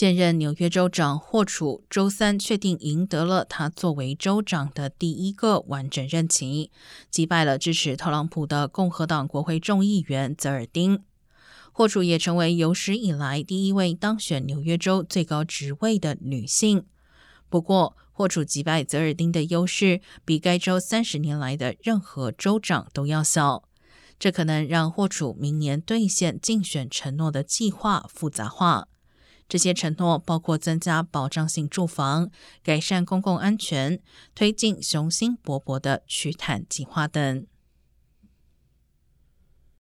现任纽约州长霍楚周三确定赢得了他作为州长的第一个完整任期，击败了支持特朗普的共和党国会众议员泽尔丁。霍楚也成为有史以来第一位当选纽约州最高职位的女性。不过，霍楚击败泽尔丁的优势比该州三十年来的任何州长都要小，这可能让霍楚明年兑现竞选承诺的计划复杂化。这些承诺包括增加保障性住房、改善公共安全、推进雄心勃勃的取碳计划等。